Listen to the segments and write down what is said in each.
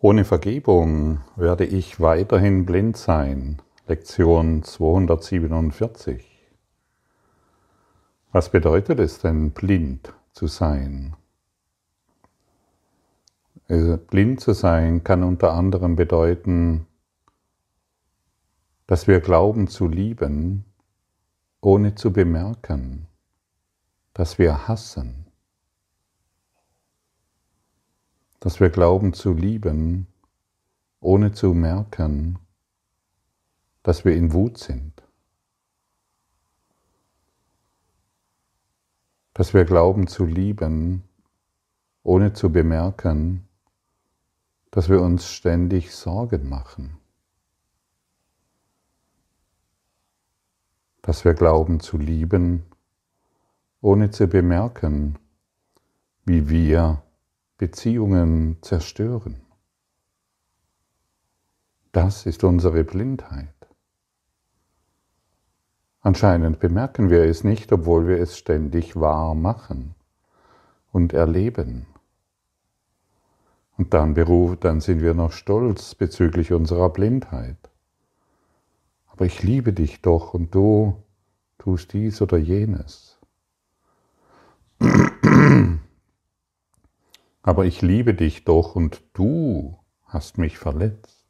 Ohne Vergebung werde ich weiterhin blind sein. Lektion 247. Was bedeutet es denn, blind zu sein? Also, blind zu sein kann unter anderem bedeuten, dass wir glauben zu lieben, ohne zu bemerken, dass wir hassen dass wir glauben zu lieben, ohne zu merken, dass wir in Wut sind. Dass wir glauben zu lieben, ohne zu bemerken, dass wir uns ständig Sorgen machen. Dass wir glauben zu lieben, ohne zu bemerken, wie wir Beziehungen zerstören. Das ist unsere Blindheit. Anscheinend bemerken wir es nicht, obwohl wir es ständig wahr machen und erleben. Und dann, dann sind wir noch stolz bezüglich unserer Blindheit. Aber ich liebe dich doch und du tust dies oder jenes. aber ich liebe dich doch und du hast mich verletzt.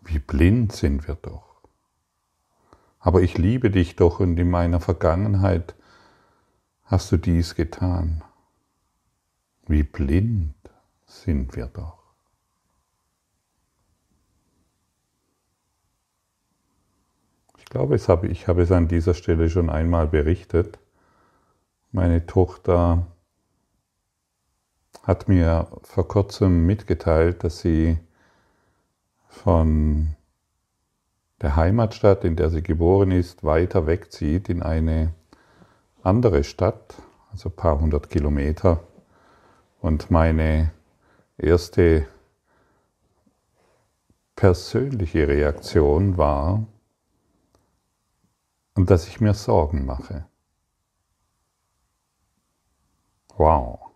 Wie blind sind wir doch. Aber ich liebe dich doch und in meiner Vergangenheit hast du dies getan. Wie blind sind wir doch. Ich glaube, ich habe es an dieser Stelle schon einmal berichtet. Meine Tochter hat mir vor kurzem mitgeteilt, dass sie von der Heimatstadt, in der sie geboren ist, weiter wegzieht in eine andere Stadt, also ein paar hundert Kilometer. Und meine erste persönliche Reaktion war, dass ich mir Sorgen mache. Wow.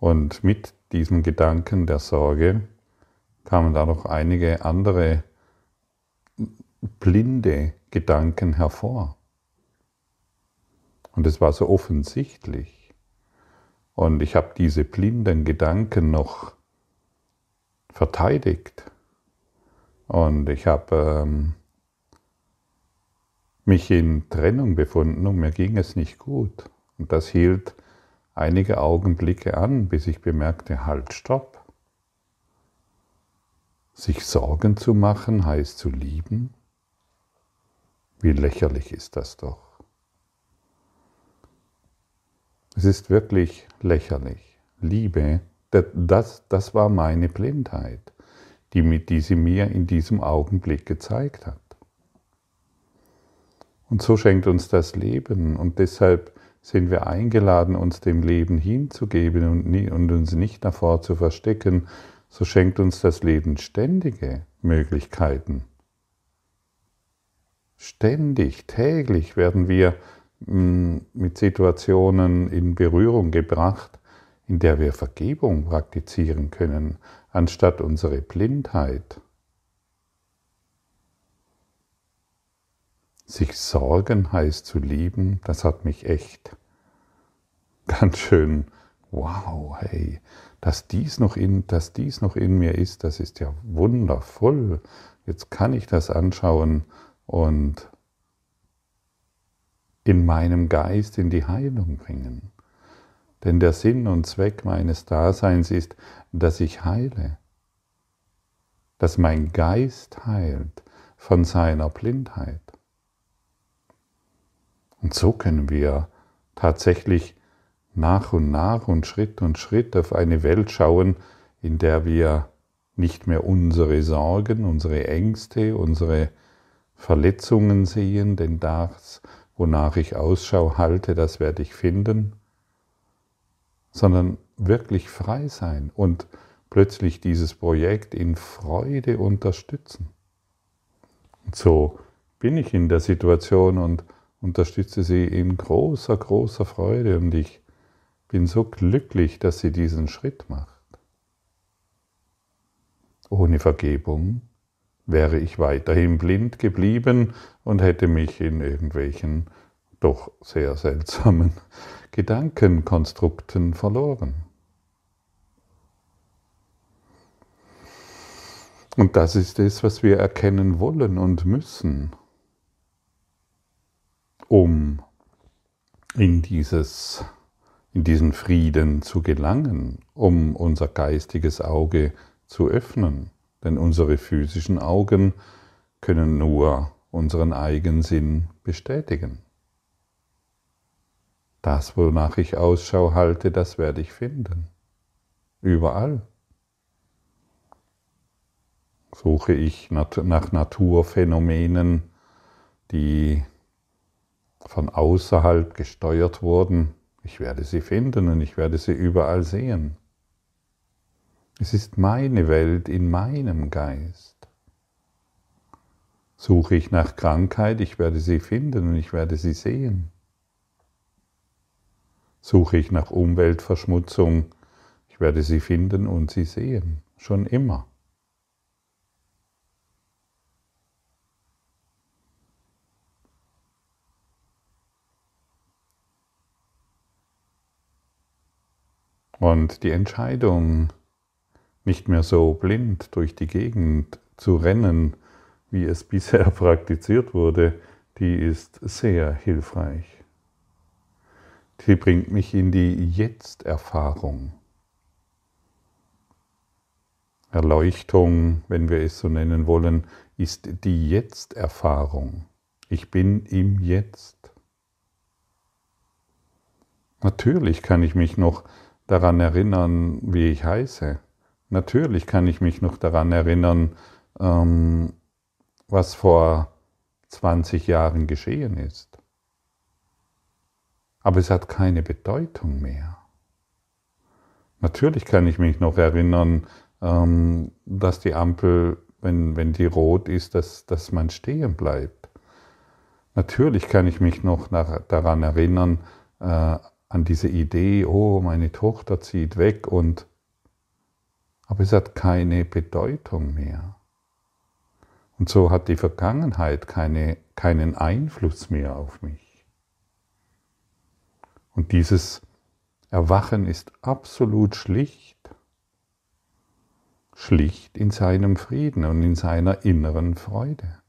Und mit diesem Gedanken der Sorge kamen da noch einige andere blinde Gedanken hervor. Und es war so offensichtlich. Und ich habe diese blinden Gedanken noch verteidigt. Und ich habe ähm, mich in Trennung befunden und mir ging es nicht gut. Und das hielt einige Augenblicke an, bis ich bemerkte, halt, stopp. Sich Sorgen zu machen heißt zu lieben? Wie lächerlich ist das doch. Es ist wirklich lächerlich. Liebe, das, das war meine Blindheit, die, die sie mir in diesem Augenblick gezeigt hat. Und so schenkt uns das Leben und deshalb sind wir eingeladen, uns dem Leben hinzugeben und, uns nicht davor zu verstecken, so schenkt uns das Leben ständige Möglichkeiten. Ständig, täglich werden wir mm, mit Situationen in Berührung gebracht, in der wir Vergebung praktizieren können, anstatt unsere Blindheit. Sich sorgen heißt zu lieben, das hat mich echt ganz schön, wow, hey, dass dies noch in, dass dies noch in mir ist, das ist ja wundervoll. Jetzt kann ich das anschauen und in meinem Geist in die Heilung bringen. Denn der Sinn und Zweck meines Daseins ist, dass ich heile, dass mein Geist heilt von seiner Blindheit. Und so können wir tatsächlich nach und nach und Schritt und Schritt auf eine Welt schauen, in der wir nicht mehr unsere Sorgen, unsere Ängste, unsere Verletzungen sehen, denn das, wonach ich Ausschau halte, das werde ich finden, sondern wirklich frei sein und plötzlich dieses Projekt in Freude unterstützen. Und so bin ich in der Situation und unterstütze sie in großer, großer Freude und ich bin so glücklich, dass sie diesen Schritt macht. Ohne Vergebung wäre ich weiterhin blind geblieben und hätte mich in irgendwelchen doch sehr seltsamen Gedankenkonstrukten verloren. Und das ist es, was wir erkennen wollen und müssen, um in, dieses, in diesen Frieden zu gelangen, um unser geistiges Auge zu öffnen. Denn unsere physischen Augen können nur unseren Eigensinn bestätigen. Das, wonach ich Ausschau halte, das werde ich finden. Überall. Suche ich nach Naturphänomenen, die von außerhalb gesteuert wurden, ich werde sie finden und ich werde sie überall sehen. Es ist meine Welt in meinem Geist. Suche ich nach Krankheit, ich werde sie finden und ich werde sie sehen. Suche ich nach Umweltverschmutzung, ich werde sie finden und sie sehen, schon immer. Und die Entscheidung, nicht mehr so blind durch die Gegend zu rennen, wie es bisher praktiziert wurde, die ist sehr hilfreich. Sie bringt mich in die Jetzt-Erfahrung. Erleuchtung, wenn wir es so nennen wollen, ist die Jetzt-Erfahrung. Ich bin im Jetzt. Natürlich kann ich mich noch daran erinnern, wie ich heiße. Natürlich kann ich mich noch daran erinnern, ähm, was vor 20 Jahren geschehen ist. Aber es hat keine Bedeutung mehr. Natürlich kann ich mich noch erinnern, ähm, dass die Ampel, wenn, wenn die rot ist, dass, dass man stehen bleibt. Natürlich kann ich mich noch nach, daran erinnern, äh, an diese Idee, oh, meine Tochter zieht weg und aber es hat keine Bedeutung mehr. Und so hat die Vergangenheit keine, keinen Einfluss mehr auf mich. Und dieses Erwachen ist absolut schlicht, schlicht in seinem Frieden und in seiner inneren Freude.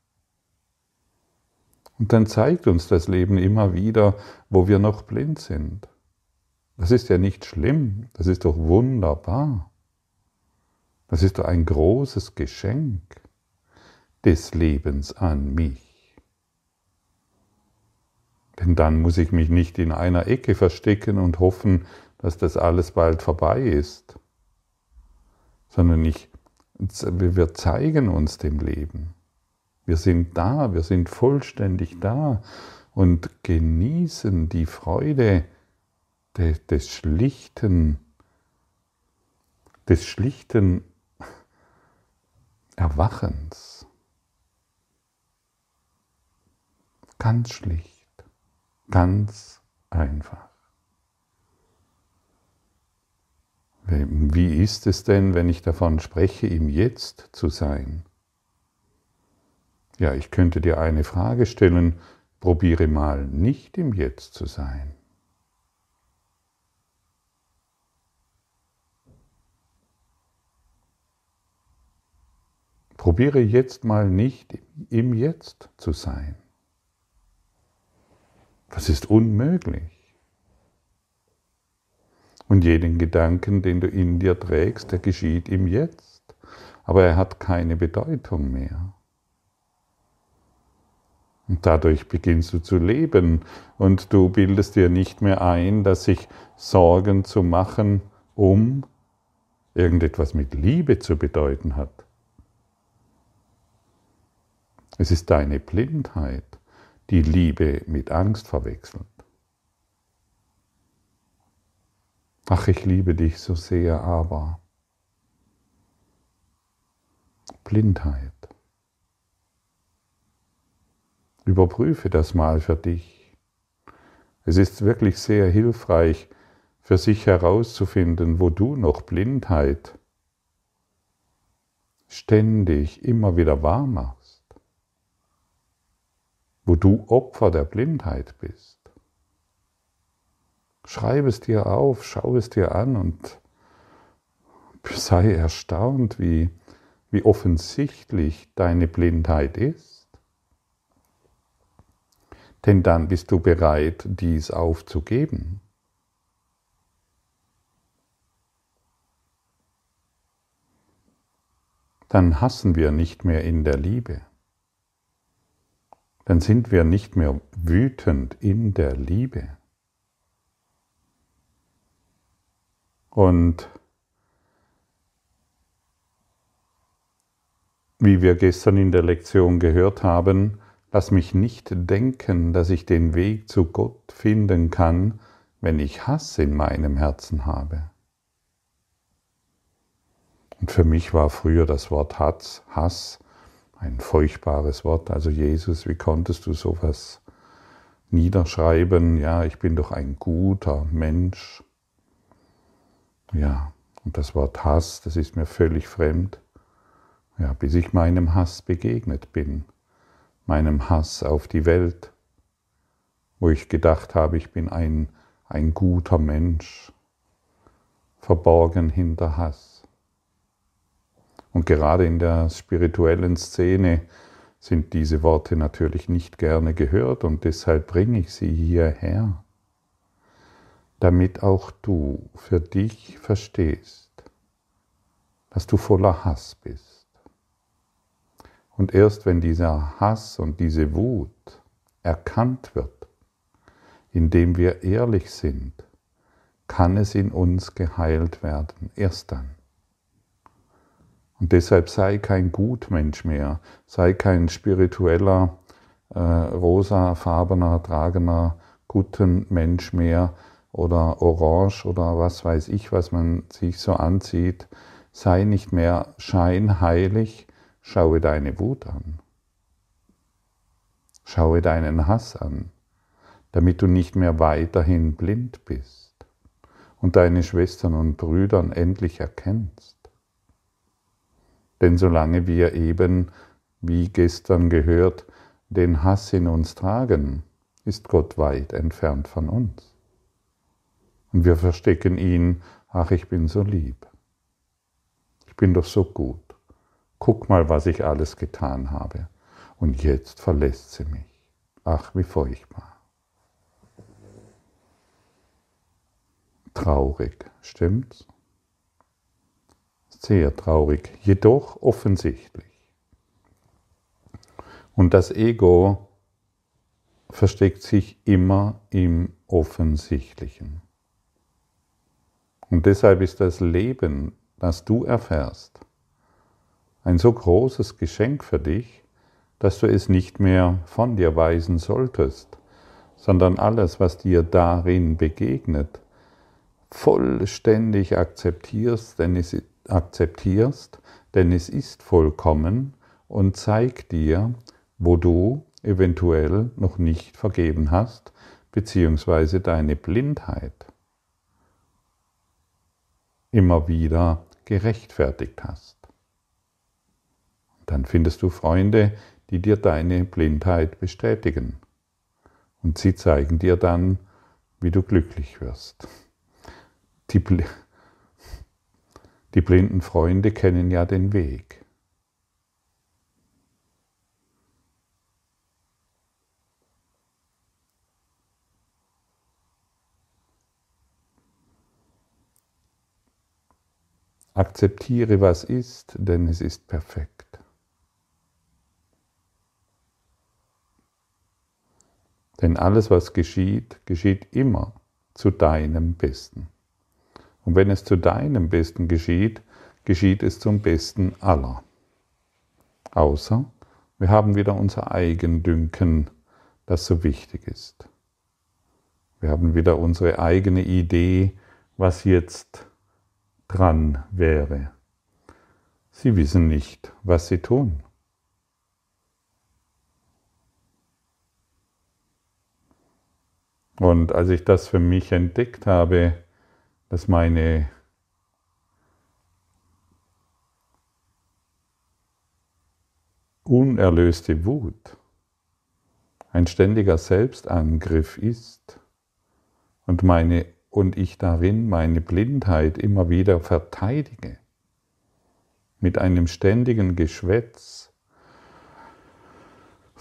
Und dann zeigt uns das Leben immer wieder, wo wir noch blind sind. Das ist ja nicht schlimm, das ist doch wunderbar. Das ist doch ein großes Geschenk des Lebens an mich. Denn dann muss ich mich nicht in einer Ecke verstecken und hoffen, dass das alles bald vorbei ist, sondern ich, wir zeigen uns dem Leben. Wir sind da, wir sind vollständig da und genießen die Freude des, des schlichten, des schlichten Erwachens. Ganz schlicht, ganz einfach. Wie ist es denn, wenn ich davon spreche, im Jetzt zu sein? Ja, ich könnte dir eine Frage stellen, probiere mal nicht im Jetzt zu sein. Probiere jetzt mal nicht im Jetzt zu sein. Das ist unmöglich. Und jeden Gedanken, den du in dir trägst, der geschieht im Jetzt, aber er hat keine Bedeutung mehr. Und dadurch beginnst du zu leben und du bildest dir nicht mehr ein, dass sich Sorgen zu machen um irgendetwas mit Liebe zu bedeuten hat. Es ist deine Blindheit, die Liebe mit Angst verwechselt. Ach, ich liebe dich so sehr, aber Blindheit. Überprüfe das mal für dich. Es ist wirklich sehr hilfreich, für sich herauszufinden, wo du noch Blindheit ständig immer wieder wahr machst, wo du Opfer der Blindheit bist. Schreib es dir auf, schau es dir an und sei erstaunt, wie, wie offensichtlich deine Blindheit ist. Denn dann bist du bereit, dies aufzugeben. Dann hassen wir nicht mehr in der Liebe. Dann sind wir nicht mehr wütend in der Liebe. Und wie wir gestern in der Lektion gehört haben, lass mich nicht denken, dass ich den Weg zu Gott finden kann, wenn ich Hass in meinem Herzen habe. Und für mich war früher das Wort Hass, Hass ein furchtbares Wort. Also Jesus, wie konntest du sowas niederschreiben? Ja, ich bin doch ein guter Mensch. Ja, und das Wort Hass, das ist mir völlig fremd. Ja, bis ich meinem Hass begegnet bin, meinem Hass auf die Welt, wo ich gedacht habe, ich bin ein, ein guter Mensch, verborgen hinter Hass. Und gerade in der spirituellen Szene sind diese Worte natürlich nicht gerne gehört und deshalb bringe ich sie hierher damit auch du für dich verstehst, dass du voller Hass bist. Und erst wenn dieser Hass und diese Wut erkannt wird, indem wir ehrlich sind, kann es in uns geheilt werden. Erst dann. Und deshalb sei kein Gutmensch mehr, sei kein spiritueller, äh, rosafarbener, tragener, guten Mensch mehr, oder orange oder was weiß ich, was man sich so anzieht, sei nicht mehr scheinheilig, schaue deine Wut an. Schaue deinen Hass an, damit du nicht mehr weiterhin blind bist und deine Schwestern und Brüdern endlich erkennst. Denn solange wir eben, wie gestern gehört, den Hass in uns tragen, ist Gott weit entfernt von uns. Und wir verstecken ihn, ach, ich bin so lieb. Ich bin doch so gut. Guck mal, was ich alles getan habe. Und jetzt verlässt sie mich. Ach, wie furchtbar. Traurig, stimmt's? Sehr traurig, jedoch offensichtlich. Und das Ego versteckt sich immer im Offensichtlichen. Und deshalb ist das Leben, das du erfährst, ein so großes Geschenk für dich, dass du es nicht mehr von dir weisen solltest, sondern alles, was dir darin begegnet, vollständig akzeptierst, denn es, akzeptierst, denn es ist vollkommen und zeigt dir, wo du eventuell noch nicht vergeben hast, beziehungsweise deine Blindheit immer wieder gerechtfertigt hast. Dann findest du Freunde, die dir deine Blindheit bestätigen. Und sie zeigen dir dann, wie du glücklich wirst. Die, Bl die blinden Freunde kennen ja den Weg. Akzeptiere, was ist, denn es ist perfekt. Denn alles, was geschieht, geschieht immer zu deinem Besten. Und wenn es zu deinem Besten geschieht, geschieht es zum Besten aller. Außer wir haben wieder unser Eigendünken, das so wichtig ist. Wir haben wieder unsere eigene Idee, was jetzt dran wäre. Sie wissen nicht, was sie tun. Und als ich das für mich entdeckt habe, dass meine unerlöste Wut ein ständiger Selbstangriff ist und, meine, und ich darin meine Blindheit immer wieder verteidige, mit einem ständigen Geschwätz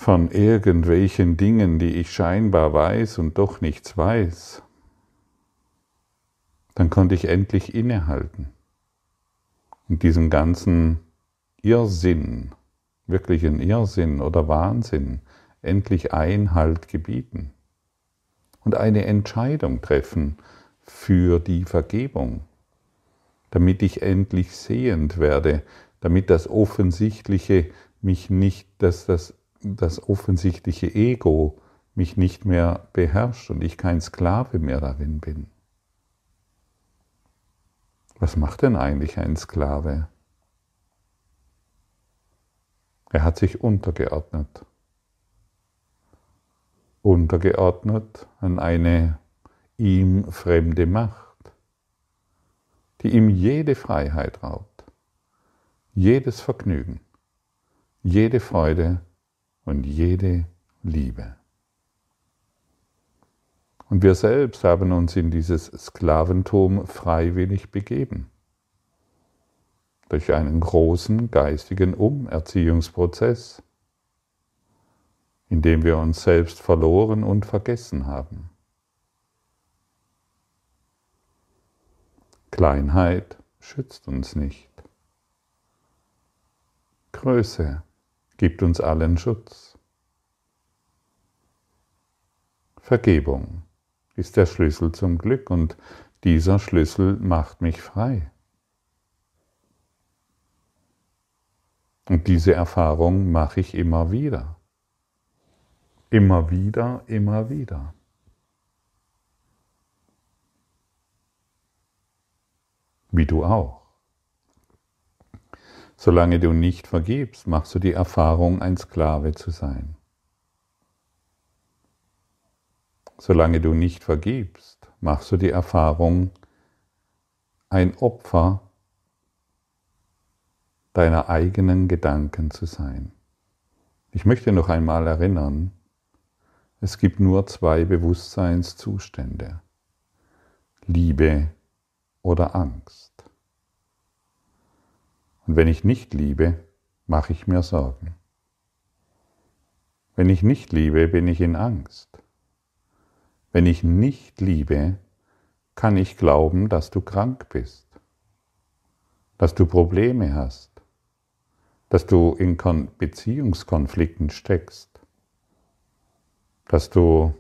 von irgendwelchen Dingen, die ich scheinbar weiß und doch nichts weiß, dann konnte ich endlich innehalten. Und diesen ganzen Irrsinn, wirklichen Irrsinn oder Wahnsinn, endlich Einhalt gebieten und eine Entscheidung treffen für die Vergebung, damit ich endlich sehend werde, damit das Offensichtliche mich nicht, dass das, das offensichtliche Ego mich nicht mehr beherrscht und ich kein Sklave mehr darin bin. Was macht denn eigentlich ein Sklave? Er hat sich untergeordnet untergeordnet an eine ihm fremde Macht, die ihm jede Freiheit raubt, jedes Vergnügen, jede Freude und jede Liebe. Und wir selbst haben uns in dieses Sklaventum freiwillig begeben. Durch einen großen geistigen Umerziehungsprozess indem wir uns selbst verloren und vergessen haben. Kleinheit schützt uns nicht. Größe gibt uns allen Schutz. Vergebung ist der Schlüssel zum Glück und dieser Schlüssel macht mich frei. Und diese Erfahrung mache ich immer wieder. Immer wieder, immer wieder. Wie du auch. Solange du nicht vergibst, machst du die Erfahrung, ein Sklave zu sein. Solange du nicht vergibst, machst du die Erfahrung, ein Opfer deiner eigenen Gedanken zu sein. Ich möchte noch einmal erinnern, es gibt nur zwei Bewusstseinszustände. Liebe oder Angst. Und wenn ich nicht liebe, mache ich mir Sorgen. Wenn ich nicht liebe, bin ich in Angst. Wenn ich nicht liebe, kann ich glauben, dass du krank bist, dass du Probleme hast, dass du in Beziehungskonflikten steckst, dass du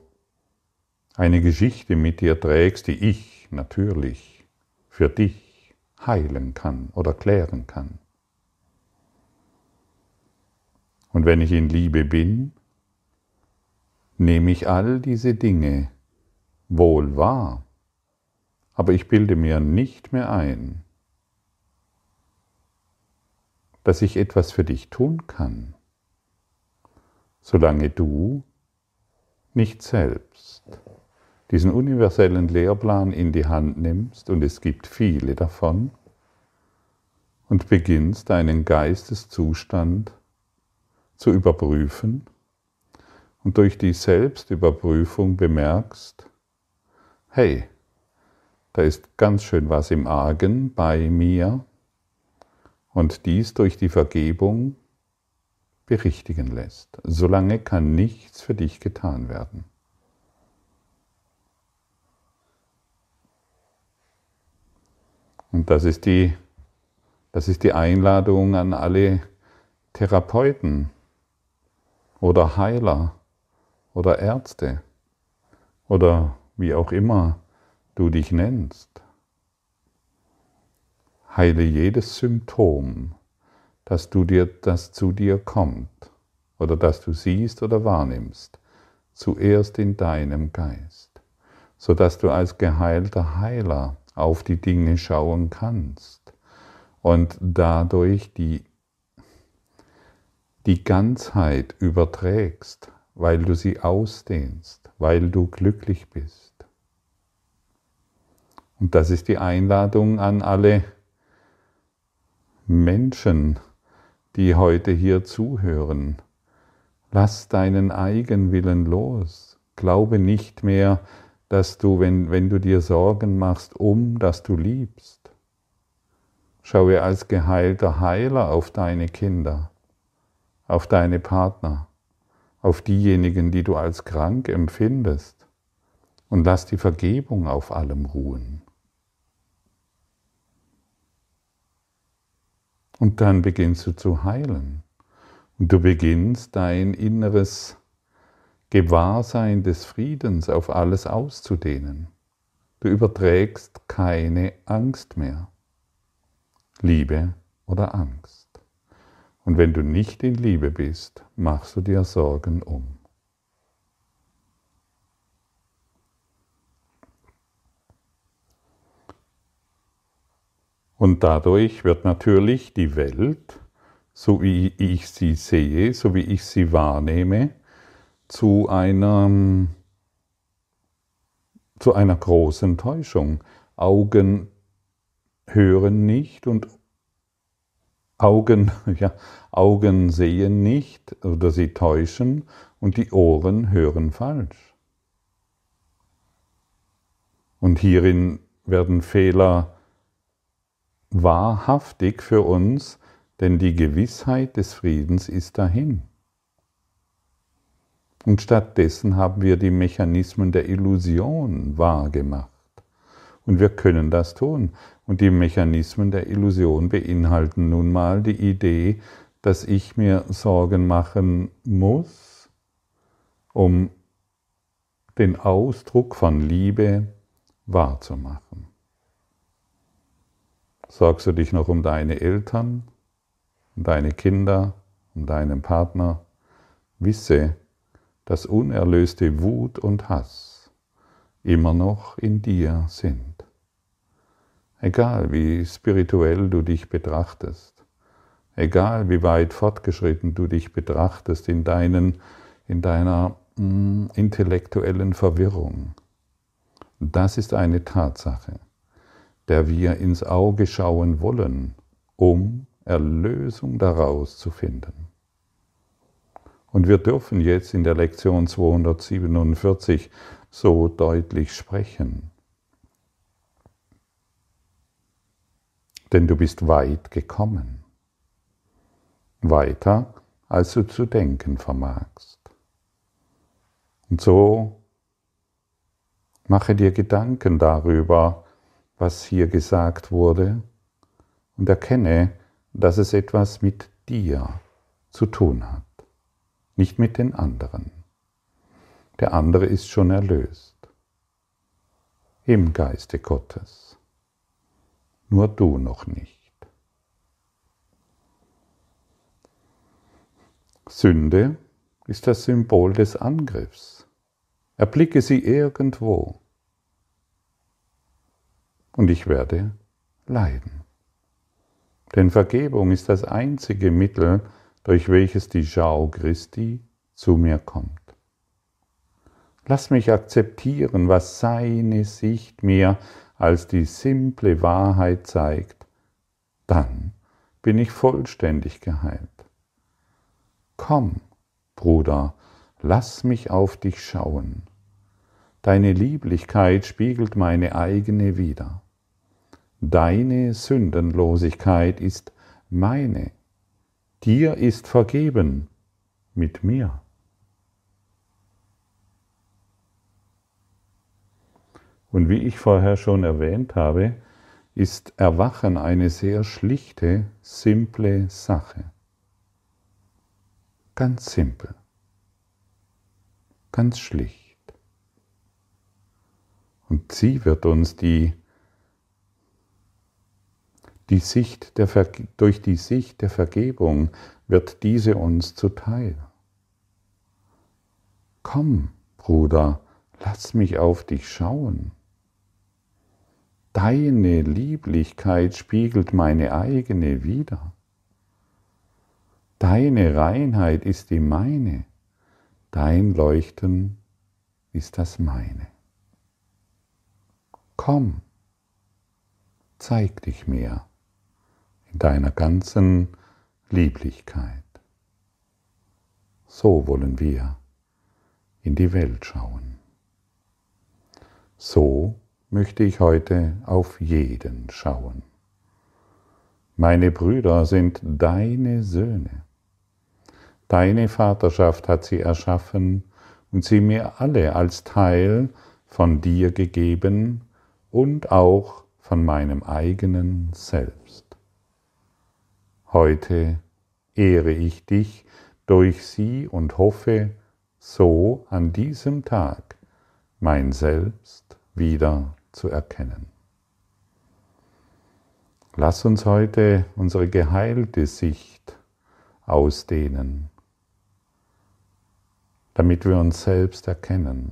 eine Geschichte mit dir trägst, die ich natürlich für dich heilen kann oder klären kann. Und wenn ich in Liebe bin, nehme ich all diese Dinge wohl wahr, aber ich bilde mir nicht mehr ein, dass ich etwas für dich tun kann, solange du nicht selbst diesen universellen Lehrplan in die Hand nimmst, und es gibt viele davon, und beginnst deinen Geisteszustand zu überprüfen und durch die Selbstüberprüfung bemerkst, hey, da ist ganz schön was im Argen bei mir und dies durch die Vergebung berichtigen lässt. Solange kann nichts für dich getan werden. Und das ist die, das ist die Einladung an alle Therapeuten oder Heiler oder Ärzte oder wie auch immer du dich nennst. Heile jedes Symptom dass du dir, das zu dir kommt oder dass du siehst oder wahrnimmst, zuerst in deinem Geist, so dass du als geheilter Heiler auf die Dinge schauen kannst und dadurch die, die Ganzheit überträgst, weil du sie ausdehnst, weil du glücklich bist. Und das ist die Einladung an alle Menschen, die heute hier zuhören. Lass deinen Eigenwillen los. Glaube nicht mehr, dass du, wenn, wenn du dir Sorgen machst, um, dass du liebst. Schaue als geheilter Heiler auf deine Kinder, auf deine Partner, auf diejenigen, die du als krank empfindest und lass die Vergebung auf allem ruhen. Und dann beginnst du zu heilen. Und du beginnst dein inneres Gewahrsein des Friedens auf alles auszudehnen. Du überträgst keine Angst mehr. Liebe oder Angst. Und wenn du nicht in Liebe bist, machst du dir Sorgen um. Und dadurch wird natürlich die Welt, so wie ich sie sehe, so wie ich sie wahrnehme, zu einer, zu einer großen Täuschung. Augen hören nicht und Augen, ja, Augen sehen nicht oder sie täuschen und die Ohren hören falsch. Und hierin werden Fehler wahrhaftig für uns, denn die Gewissheit des Friedens ist dahin. Und stattdessen haben wir die Mechanismen der Illusion wahrgemacht. Und wir können das tun. Und die Mechanismen der Illusion beinhalten nun mal die Idee, dass ich mir Sorgen machen muss, um den Ausdruck von Liebe wahrzumachen. Sorgst du dich noch um deine Eltern, um deine Kinder, um deinen Partner? Wisse, dass unerlöste Wut und Hass immer noch in dir sind. Egal wie spirituell du dich betrachtest, egal wie weit fortgeschritten du dich betrachtest in, deinen, in deiner mh, mm, intellektuellen Verwirrung, das ist eine Tatsache der wir ins Auge schauen wollen, um Erlösung daraus zu finden. Und wir dürfen jetzt in der Lektion 247 so deutlich sprechen. Denn du bist weit gekommen. Weiter, als du zu denken vermagst. Und so mache dir Gedanken darüber, was hier gesagt wurde und erkenne, dass es etwas mit dir zu tun hat, nicht mit den anderen. Der andere ist schon erlöst im Geiste Gottes, nur du noch nicht. Sünde ist das Symbol des Angriffs. Erblicke sie irgendwo und ich werde leiden. Denn Vergebung ist das einzige Mittel, durch welches die Schau Christi zu mir kommt. Lass mich akzeptieren, was seine Sicht mir als die simple Wahrheit zeigt, dann bin ich vollständig geheilt. Komm, Bruder, lass mich auf dich schauen. Deine Lieblichkeit spiegelt meine eigene wider. Deine Sündenlosigkeit ist meine. Dir ist vergeben mit mir. Und wie ich vorher schon erwähnt habe, ist Erwachen eine sehr schlichte, simple Sache. Ganz simpel. Ganz schlicht. Und sie wird uns die, die der durch die Sicht der Vergebung wird diese uns zuteil. Komm, Bruder, lass mich auf dich schauen. Deine Lieblichkeit spiegelt meine eigene wider. Deine Reinheit ist die meine, dein Leuchten ist das meine. Komm, zeig dich mir in deiner ganzen Lieblichkeit. So wollen wir in die Welt schauen. So möchte ich heute auf jeden schauen. Meine Brüder sind deine Söhne. Deine Vaterschaft hat sie erschaffen und sie mir alle als Teil von dir gegeben und auch von meinem eigenen Selbst. Heute ehre ich dich durch sie und hoffe, so an diesem Tag mein Selbst wieder zu erkennen. Lass uns heute unsere geheilte Sicht ausdehnen, damit wir uns selbst erkennen.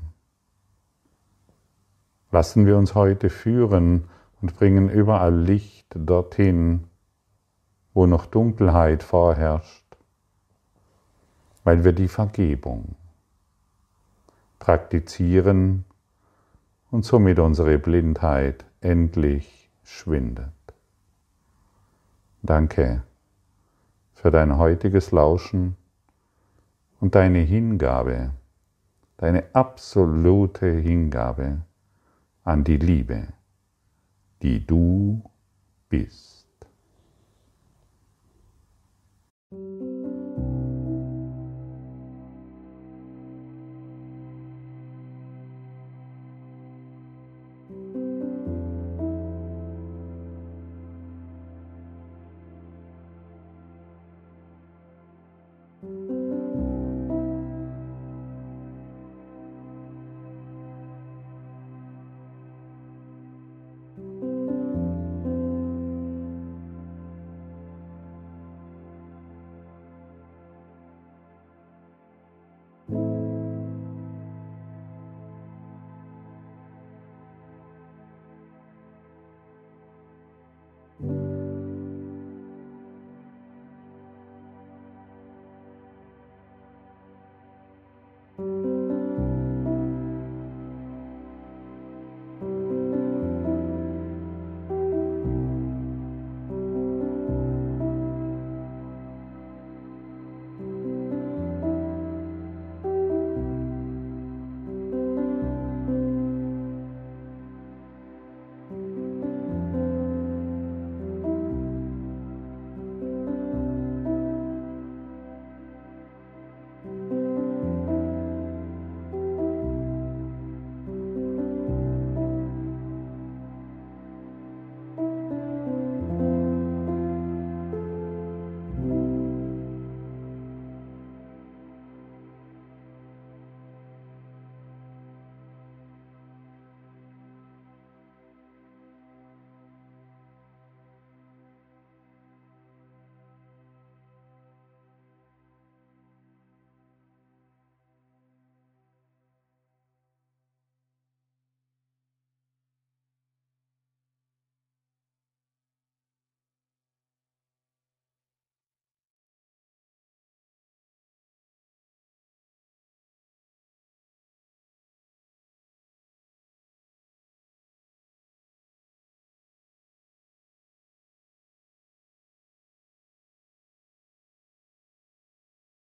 Lassen wir uns heute führen und bringen überall Licht dorthin, wo noch Dunkelheit vorherrscht, weil wir die Vergebung praktizieren und somit unsere Blindheit endlich schwindet. Danke für dein heutiges Lauschen und deine Hingabe, deine absolute Hingabe an die Liebe, die du bist. Thank you.